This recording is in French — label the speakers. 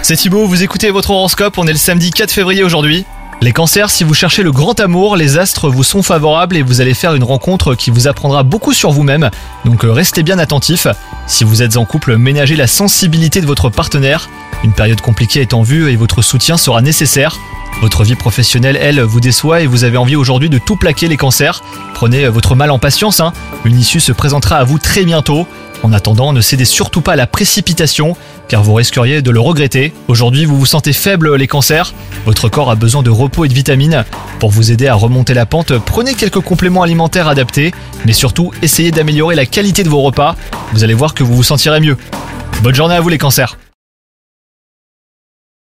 Speaker 1: C'est Thibaut, vous écoutez votre horoscope, on est le samedi 4 février aujourd'hui. Les cancers, si vous cherchez le grand amour, les astres vous sont favorables et vous allez faire une rencontre qui vous apprendra beaucoup sur vous-même, donc euh, restez bien attentifs. Si vous êtes en couple, ménagez la sensibilité de votre partenaire. Une période compliquée est en vue et votre soutien sera nécessaire. Votre vie professionnelle, elle, vous déçoit et vous avez envie aujourd'hui de tout plaquer les cancers. Prenez euh, votre mal en patience, hein. une issue se présentera à vous très bientôt. En attendant, ne cédez surtout pas à la précipitation, car vous risqueriez de le regretter. Aujourd'hui, vous vous sentez faible les cancers. Votre corps a besoin de repos et de vitamines. Pour vous aider à remonter la pente, prenez quelques compléments alimentaires adaptés, mais surtout, essayez d'améliorer la qualité de vos repas. Vous allez voir que vous vous sentirez mieux. Bonne journée à vous les cancers